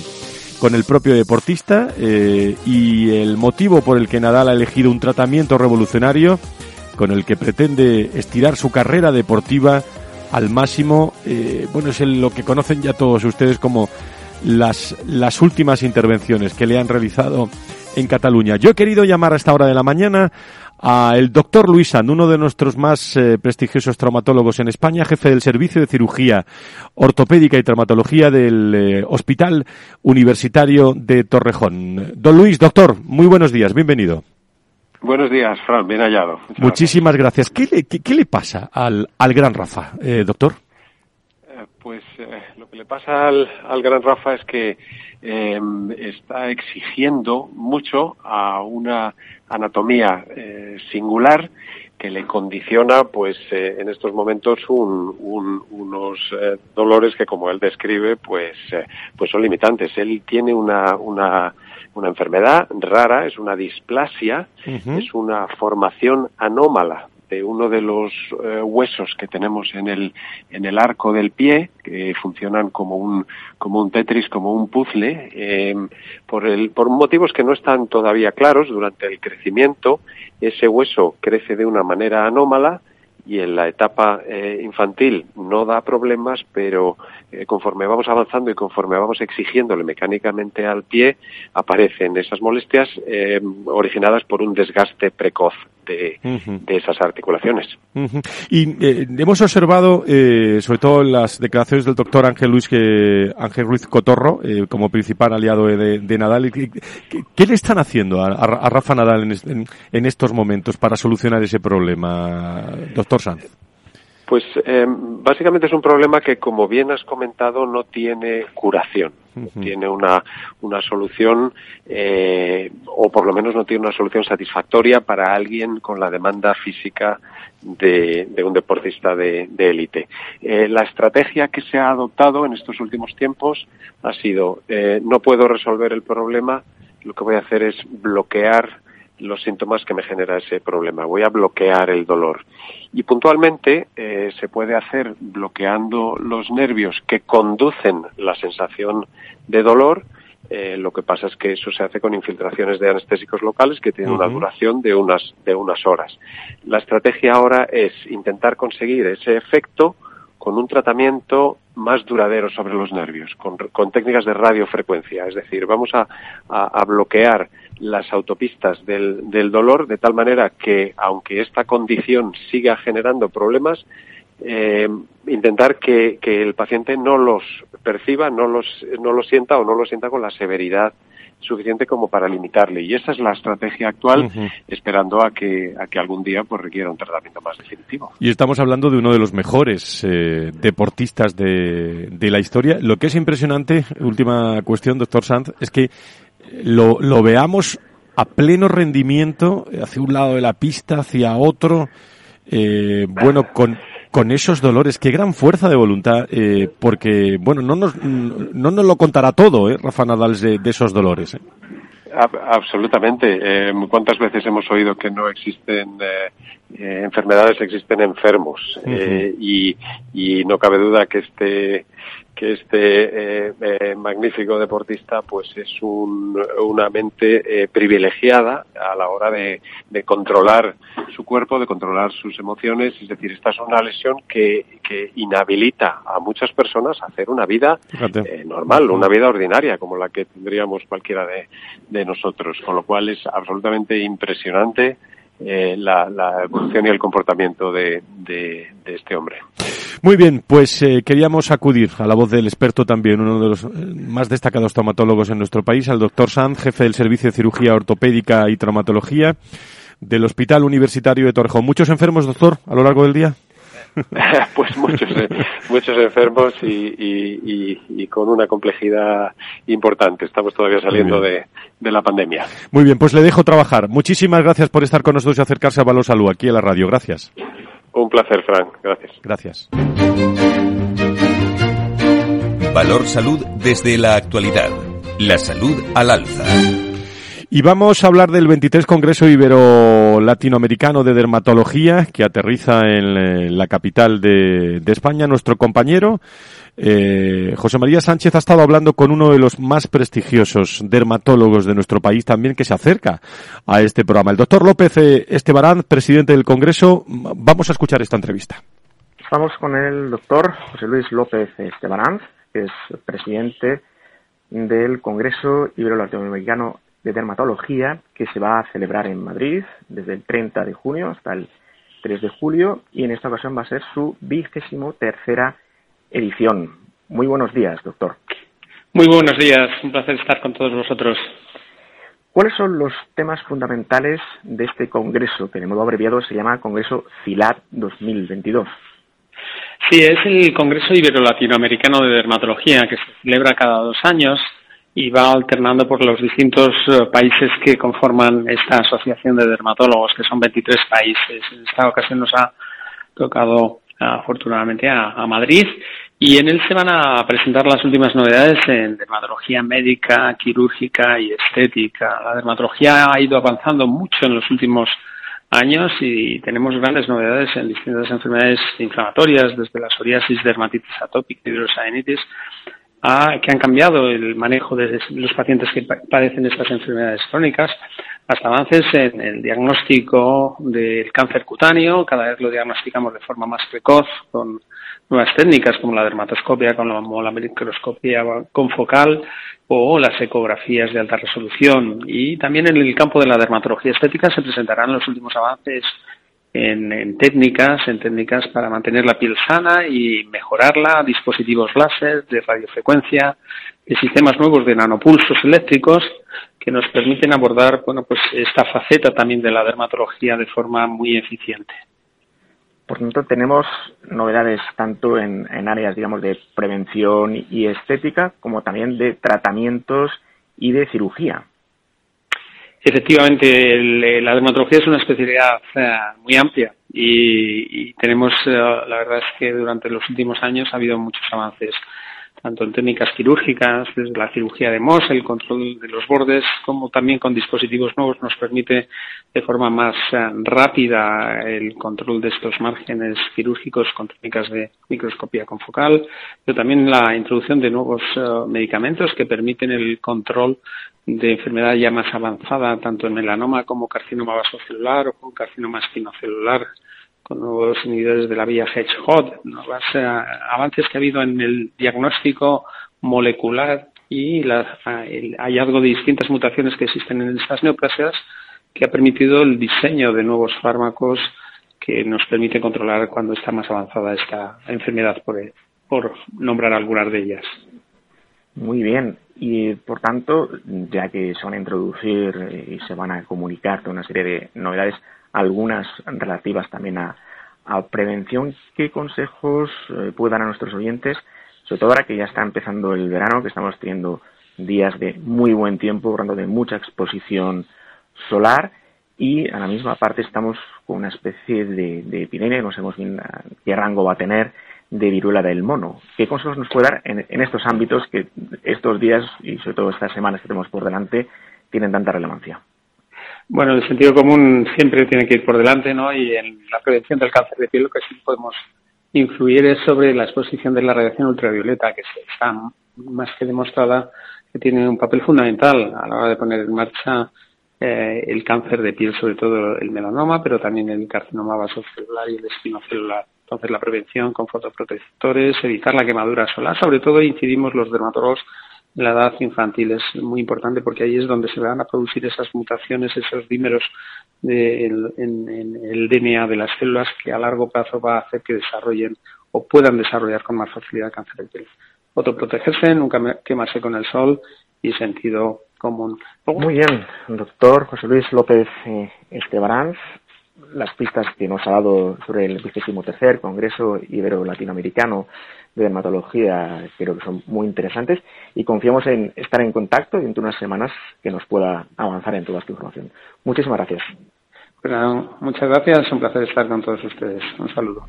con el propio deportista eh, y el motivo por el que Nadal ha elegido un tratamiento revolucionario con el que pretende estirar su carrera deportiva al máximo, bueno, es lo que conocen ya todos ustedes como las, las últimas intervenciones que le han realizado en Cataluña. Yo he querido llamar a esta hora de la mañana al doctor Luis Sand, uno de nuestros más eh, prestigiosos traumatólogos en España, jefe del Servicio de Cirugía Ortopédica y Traumatología del eh, Hospital Universitario de Torrejón. Don Luis, doctor, muy buenos días, bienvenido. Buenos días, Fran, bien hallado. Muchísimas gracias. ¿Qué le, qué, le pasa al, al gran Rafa, eh, doctor? Pues eh, le pasa al, al gran Rafa es que em, está exigiendo mucho a una anatomía eh, singular que le condiciona, pues, eh, en estos momentos unos dolores que, como él describe, pues, pues son limitantes. Él tiene una, una, una enfermedad rara, es una displasia, es una formación anómala de uno de los eh, huesos que tenemos en el, en el arco del pie, que funcionan como un, como un tetris, como un puzzle, eh, por, el, por motivos que no están todavía claros durante el crecimiento, ese hueso crece de una manera anómala, y en la etapa eh, infantil no da problemas, pero eh, conforme vamos avanzando y conforme vamos exigiéndole mecánicamente al pie, aparecen esas molestias eh, originadas por un desgaste precoz de, esas articulaciones. Y hemos observado, sobre todo en las declaraciones del doctor Ángel Luis, que, Ángel Ruiz Cotorro, como principal aliado de, Nadal, ¿qué, le están haciendo a, Rafa Nadal en, en estos momentos para solucionar ese problema, doctor? Pues eh, básicamente es un problema que, como bien has comentado, no tiene curación. Tiene una, una solución, eh, o por lo menos no tiene una solución satisfactoria para alguien con la demanda física de, un deportista de élite. Eh, la estrategia que se ha adoptado en estos últimos tiempos ha sido, no puedo resolver el problema, lo que voy a hacer es bloquear los síntomas que me genera ese problema. Voy a bloquear el dolor. Y puntualmente eh, se puede hacer bloqueando los nervios que conducen la sensación de dolor. Eh, lo que pasa es que eso se hace con infiltraciones de anestésicos locales que tienen una duración de unas, de unas horas. La estrategia ahora es intentar conseguir ese efecto con un tratamiento más duradero sobre los nervios, con, técnicas de radiofrecuencia. Es decir, vamos a, a bloquear las autopistas del, del, dolor de tal manera que, aunque esta condición siga generando problemas, eh, intentar que, que, el paciente no los perciba, no los, no los sienta o no los sienta con la severidad suficiente como para limitarle. Y esa es la estrategia actual, esperando a que, a que algún día pues, requiera un tratamiento más definitivo. Y estamos hablando de uno de los mejores eh, deportistas de, de la historia. Lo que es impresionante, última cuestión, doctor Sanz, es que lo, lo veamos a pleno rendimiento hacia un lado de la pista, hacia otro, eh, bueno, con, con esos dolores. Qué gran fuerza de voluntad, eh, porque, bueno, no nos, no nos lo contará todo, ¿eh, Rafa Nadal, de, esos dolores. ¿eh? Absolutamente. Eh, ¿Cuántas veces hemos oído que no existen eh, eh enfermedades, existen enfermos? eh, y, y no cabe duda que este que este eh, eh, magnífico deportista pues es un, una mente eh, privilegiada a la hora de, de, controlar su cuerpo, de controlar sus emociones, es decir, esta es una lesión que, que inhabilita a muchas personas a hacer una vida eh, normal, una vida ordinaria como la que tendríamos cualquiera de, de nosotros, con lo cual es absolutamente impresionante eh, la, evolución y el comportamiento de este hombre. Muy bien, pues eh, queríamos acudir a la voz del experto también, uno de los eh, más destacados traumatólogos en nuestro país, al doctor Sanz, jefe del Servicio de Cirugía Ortopédica y Traumatología del Hospital Universitario de Torrejón. ¿Muchos enfermos, doctor, a lo largo del día? pues muchos, eh, muchos enfermos y, y, y, y, con una complejidad importante. Estamos todavía saliendo de, de, la pandemia. Muy bien, pues le dejo trabajar. Muchísimas gracias por estar con nosotros y acercarse a Valor Salud aquí en la radio. Gracias. Un placer, Frank. Gracias. Gracias. Valor Salud desde la actualidad. La salud al alza. Y vamos a hablar del 23 Congreso Ibero-Latinoamericano de Dermatología que aterriza en la capital de, España. Nuestro compañero eh, José María Sánchez ha estado hablando con uno de los más prestigiosos dermatólogos de nuestro país también que se acerca a este programa. El doctor López Estebarán, presidente del Congreso. Vamos a escuchar esta entrevista. Estamos con el doctor José Luis López Estebarán, que es presidente del Congreso Ibero-Latinoamericano de dermatología que se va a celebrar en Madrid desde el 30 de junio hasta el 3 de julio y en esta ocasión va a ser su vigésimo tercera edición. Muy buenos días, doctor. Muy buenos días, un placer estar con todos vosotros. ¿Cuáles son los temas fundamentales de este congreso, que de modo abreviado se llama Congreso CILAT 2022? Sí, es el Congreso Ibero-Latinoamericano de Dermatología que se celebra cada dos años y va alternando por los distintos países que conforman esta asociación de dermatólogos, que son 23 países. En esta ocasión nos ha tocado afortunadamente a, Madrid y en él se van a presentar las últimas novedades en dermatología médica, quirúrgica y estética. La dermatología ha ido avanzando mucho en los últimos años y tenemos grandes novedades en distintas enfermedades inflamatorias, desde la psoriasis, dermatitis atópica, hidrosainitis, a, que han cambiado el manejo de los pacientes que padecen estas enfermedades crónicas, hasta avances en el diagnóstico del cáncer cutáneo, cada vez lo diagnosticamos de forma más precoz con nuevas técnicas como la dermatoscopia, como la microscopía confocal o las ecografías de alta resolución. Y también en el campo de la dermatología estética se presentarán los últimos avances en, en, técnicas, en técnicas para mantener la piel sana y mejorarla, dispositivos láser de radiofrecuencia, de sistemas nuevos de nanopulsos eléctricos que nos permiten abordar, bueno, pues esta faceta también de la dermatología de forma muy eficiente. Por tanto, tenemos novedades tanto en, en áreas, digamos, de prevención y estética, como también de tratamientos y de cirugía. Efectivamente, el, la dermatología es una especialidad muy amplia y, y tenemos, uh, la verdad es que durante los últimos años ha habido muchos avances, tanto en técnicas quirúrgicas, desde la cirugía de Mohs, el control de los bordes, como también con dispositivos nuevos nos permite de forma más uh, rápida el control de estos márgenes quirúrgicos con técnicas de microscopía confocal, pero también la introducción de nuevos medicamentos que permiten el control de enfermedad ya más avanzada, tanto en melanoma como carcinoma vasocelular o carcinoma espinocelular, con nuevos inhibidores de la vía Hedgehog, nuevos eh, avances que ha habido en el diagnóstico molecular y la, el hallazgo de distintas mutaciones que existen en estas neoplasias que ha permitido el diseño de nuevos fármacos que nos permite controlar cuando está más avanzada esta enfermedad, por, por nombrar algunas de ellas. Muy bien. Y por tanto, ya que se van a introducir y se van a comunicar toda una serie de novedades, algunas relativas también a, prevención, ¿qué consejos eh, dar a nuestros oyentes? Sobre todo ahora que ya está empezando el verano, que estamos teniendo días de muy buen tiempo, hablando de mucha exposición solar y a la misma parte estamos con una especie de epidemia, no sabemos bien qué rango va a tener, de viruela del mono. ¿Qué consejos nos puede dar en, estos ámbitos que estos días y sobre todo estas semanas que tenemos por delante tienen tanta relevancia? Bueno, el sentido común siempre tiene que ir por delante, ¿no? Y en la prevención del cáncer de piel lo que sí podemos influir es sobre la exposición de la radiación ultravioleta, que está más que demostrada que tiene un papel fundamental a la hora de poner en marcha eh, el cáncer de piel, sobre todo el melanoma, pero también el carcinoma vasocelular y el espinocelular. Entonces, la prevención con fotoprotectores, evitar la quemadura solar, sobre todo incidimos los dermatólogos la edad infantil, es muy importante porque ahí es donde se van a producir esas mutaciones, esos dímeros en, el DNA de las células que a largo plazo va a hacer que desarrollen o puedan desarrollar con más facilidad cáncer de piel. Fotoprotegerse, nunca quemarse con el sol y sentido común. Muy bien, doctor José Luis López eh, Estebarán las pistas que nos ha dado sobre el 23 Congreso Ibero-Latinoamericano de Dermatología creo que son muy interesantes y confiamos en estar en contacto dentro de unas semanas que nos pueda avanzar en toda esta información. Muchísimas gracias. muchas gracias, es un placer estar con todos ustedes. Un saludo.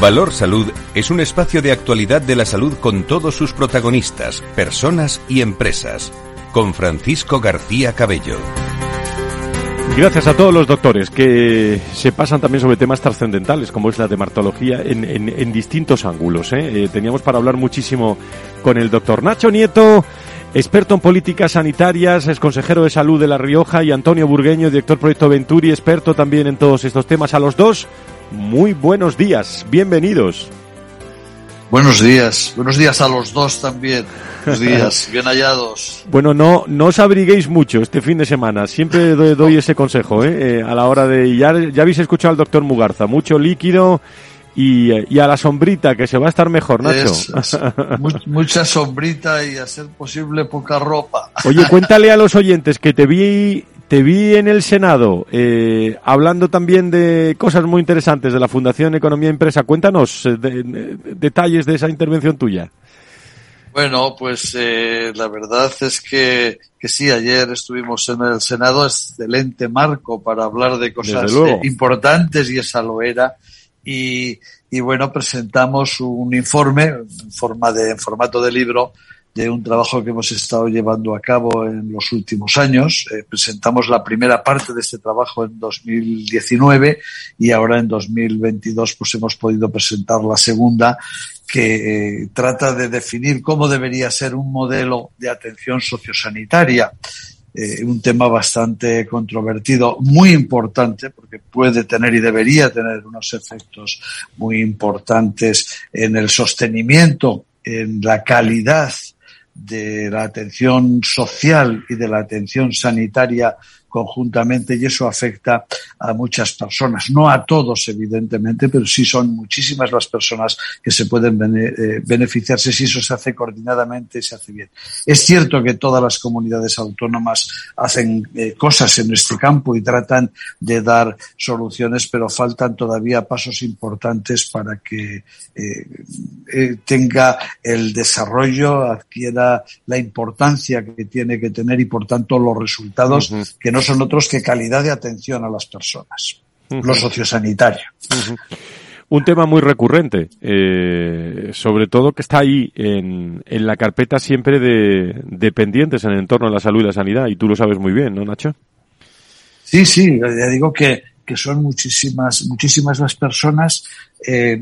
Valor Salud es un espacio de actualidad de la salud con todos sus protagonistas, personas y empresas con Francisco García Cabello. Gracias a todos los doctores que se pasan también sobre temas trascendentales como es la dermatología en, en, distintos ángulos. ¿eh? ¿eh? teníamos para hablar muchísimo con el doctor Nacho Nieto, experto en políticas sanitarias, es consejero de salud de La Rioja y Antonio Burgueño, director Proyecto Venturi, experto también en todos estos temas. A los dos, muy buenos días, bienvenidos. Buenos días, buenos días a los dos también. Buenos días, bien hallados. Bueno, no, no os abriguéis mucho este fin de semana. Siempre doy, ese consejo, ¿eh? ¿eh? A la hora de. Ya, ya habéis escuchado al doctor Mugarza. Mucho líquido y, y, a la sombrita, que se va a estar mejor, Nacho. mucha sombrita y a ser posible poca ropa. Oye, cuéntale a los oyentes que te vi te vi en el Senado eh, hablando también de cosas muy interesantes de la Fundación Economía Empresa. Cuéntanos eh, detalles de esa intervención tuya. Bueno, pues eh, la verdad es que, que sí, ayer estuvimos en el Senado, excelente marco para hablar de cosas importantes y esa lo era. Y, y bueno, presentamos un informe en, forma de, en formato de libro de un trabajo que hemos estado llevando a cabo en los últimos años. Eh, presentamos la primera parte de este trabajo en 2019 y ahora en 2022 pues hemos podido presentar la segunda que eh, trata de definir cómo debería ser un modelo de atención sociosanitaria. Eh, un tema bastante controvertido, muy importante, porque puede tener y debería tener unos efectos muy importantes en el sostenimiento, en la calidad de la atención social y de la atención sanitaria conjuntamente y eso afecta a muchas personas, no a todos evidentemente, pero sí son muchísimas las personas que se pueden eh, beneficiarse si eso se hace coordinadamente y se hace bien. Es cierto que todas las comunidades autónomas hacen eh, cosas en este campo y tratan de dar soluciones, pero faltan todavía pasos importantes para que eh, tenga el desarrollo, adquiera la importancia que tiene que tener y por tanto los resultados que no son otros que calidad de atención a las personas, lo sociosanitario. Un tema muy recurrente, eh, sobre todo que está ahí en, en la carpeta siempre de, dependientes en el entorno de la salud y la sanidad, y tú lo sabes muy bien, ¿no, Nacho? Sí, sí, ya digo que, que son muchísimas, muchísimas las personas. Eh,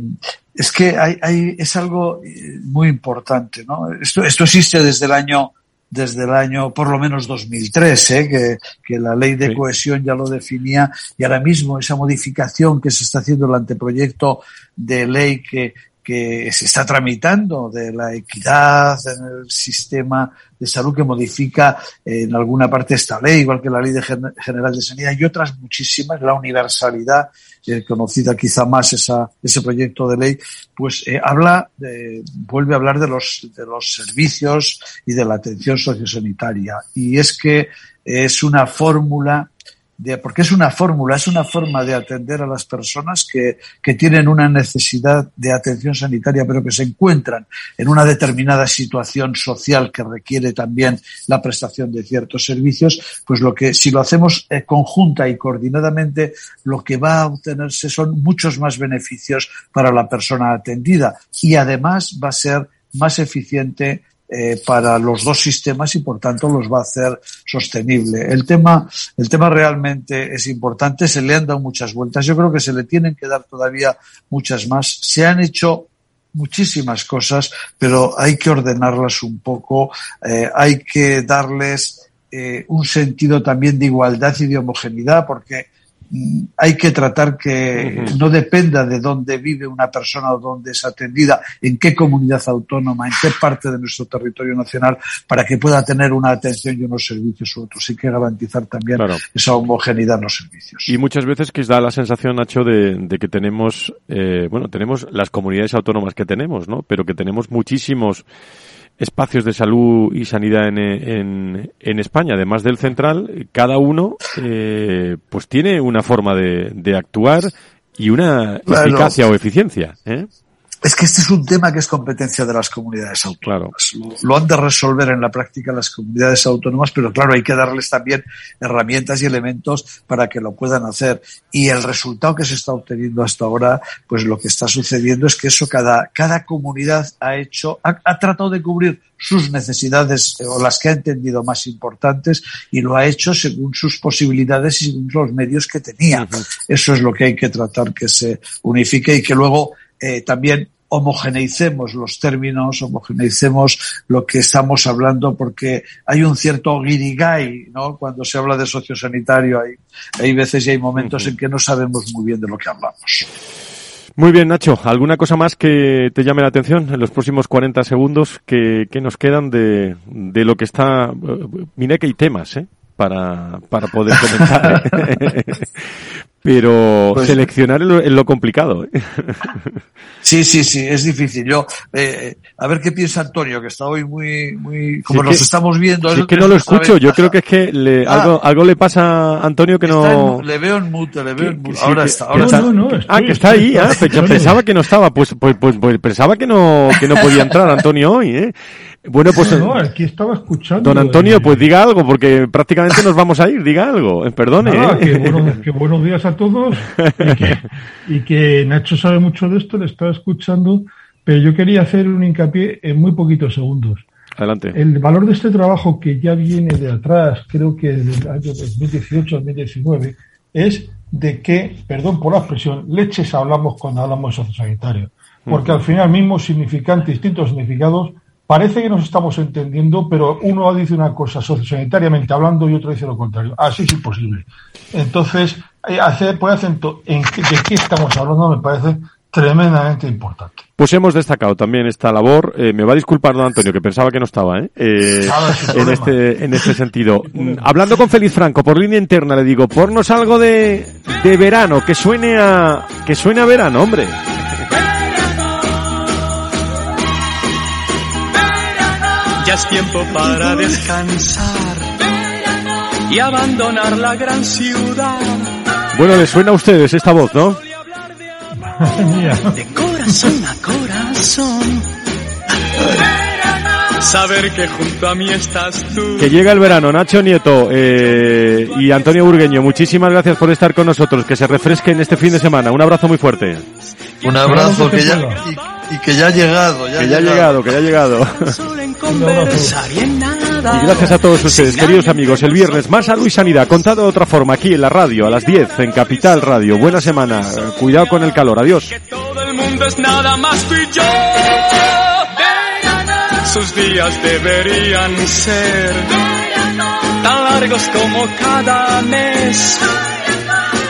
es que hay, hay, es algo eh, muy importante, ¿no? Esto, esto existe desde el año desde el año por lo menos 2003, ¿eh? que, que la ley de cohesión ya lo definía y ahora mismo esa modificación que se está haciendo el anteproyecto de ley que, que se está tramitando de la equidad en el sistema de salud que modifica en alguna parte esta ley, igual que la Ley de General de Sanidad y otras muchísimas, la universalidad, eh, conocida quizá más esa, ese proyecto de ley, pues eh, habla, de, vuelve a hablar de los, de los servicios y de la atención sociosanitaria. Y es que es una fórmula porque es una fórmula, es una forma de atender a las personas que, que tienen una necesidad de atención sanitaria, pero que se encuentran en una determinada situación social que requiere también la prestación de ciertos servicios, pues lo que, si lo hacemos eh, conjunta y coordinadamente, lo que va a obtenerse son muchos más beneficios para la persona atendida. Y además va a ser más eficiente eh, para los dos sistemas y por tanto los va a hacer sostenible. El tema, el tema realmente es importante, se le han dado muchas vueltas, yo creo que se le tienen que dar todavía muchas más. Se han hecho muchísimas cosas, pero hay que ordenarlas un poco, eh, hay que darles eh, un sentido también de igualdad y de homogeneidad, porque hay que tratar que no dependa de dónde vive una persona o dónde es atendida, en qué comunidad autónoma, en qué parte de nuestro territorio nacional, para que pueda tener una atención y unos servicios u otros. Hay que garantizar también esa homogeneidad en los servicios. Y muchas veces que da la sensación, Nacho, de, que tenemos, eh, bueno, tenemos las comunidades autónomas que tenemos, ¿no? Pero que tenemos muchísimos espacios de salud y sanidad en, en, en España, además del central, cada uno eh, pues tiene una forma de, de actuar y una eficacia o eficiencia. ¿eh? Es que este es un tema que es competencia de las comunidades autónomas. Lo, han de resolver en la práctica las comunidades autónomas, pero claro, hay que darles también herramientas y elementos para que lo puedan hacer. Y el resultado que se está obteniendo hasta ahora, pues lo que está sucediendo es que eso cada, cada comunidad ha hecho, ha, tratado de cubrir sus necesidades eh, o las que ha entendido más importantes y lo ha hecho según sus posibilidades y según los medios que tenía. Eso es lo que hay que tratar que se unifique y que luego eh, también homogeneicemos los términos, homogeneicemos lo que estamos hablando, porque hay un cierto guirigay, ¿no? Cuando se habla de sociosanitario, hay, hay veces y hay momentos en que no sabemos muy bien de lo que hablamos. Muy bien, Nacho. ¿Alguna cosa más que te llame la atención en los próximos 40 segundos que, que nos quedan de, de lo que está... Mira que hay temas, ¿eh? Para, para poder comentar. Pero pues, seleccionar es lo, complicado. ¿eh? Sí, sí, sí, es difícil. Yo, eh, a ver qué piensa Antonio, que está hoy muy, muy, como nos estamos viendo. es que no lo escucho. Yo creo que es que le, ah. algo, algo le pasa a Antonio que no. le veo en mute, le veo en mute. ahora está, ahora está. ah, que está ahí. Ah, pensaba que no estaba. Pues, pues, pues, pues, pensaba que no, que no podía entrar Antonio hoy, ¿eh? Bueno, pues. No, aquí estaba escuchando. Don Antonio, pues diga algo, porque prácticamente nos vamos a ir. Diga algo. Eh, perdone. ¿eh? que, buenos días a todos. Y que, Nacho sabe mucho de esto, le estaba escuchando. Pero yo quería hacer un hincapié en muy poquitos segundos. Adelante. El valor de este trabajo que ya viene de atrás, creo que del año 2018-2019, es de que, perdón por la expresión, leches hablamos cuando hablamos de sociosanitario. Porque al final mismo significan distintos significados Parece que nos estamos entendiendo, pero uno dice una cosa sociosanitariamente hablando y otro dice lo contrario. Así es imposible. Entonces, eh, hacer por acento en de qué estamos hablando me parece tremendamente importante. Pues hemos destacado también esta labor. Eh, me va a disculpar don Antonio, que pensaba que no estaba, ¿eh? eh en este en este sentido. Hablando con Feliz Franco por línea interna, le digo, pornos algo de, de verano, que suene a que suene a verano, hombre. Ya es tiempo para descansar y abandonar la gran ciudad. Bueno, les suena a ustedes esta voz, ¿no? De corazón a corazón. Saber que junto a mí estás tú. Que llega el verano, Nacho Nieto eh, y Antonio Burgueño, muchísimas gracias por estar con nosotros. Que se refresquen este fin de semana. Un abrazo muy fuerte. Un abrazo que ya, y, que ya ha llegado. Ya que ya ha llegado, que ya ha llegado. Y gracias a todos ustedes, queridos amigos. El viernes más salud y sanidad, contado de otra forma, aquí en la radio, a las 10, en Capital Radio. Buena semana. Cuidado con el calor. Adiós. todo el mundo es nada más yo tus días deberían ser tan largos como cada mes.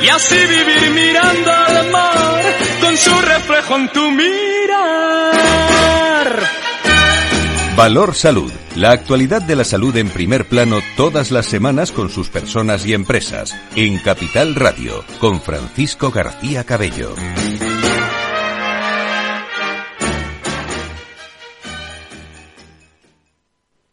Y así vivir mirando al mar con su reflejo en tu mirar. Valor Salud. La actualidad de la salud en primer plano todas las semanas con sus personas y empresas. En Capital Radio, con Francisco García Cabello.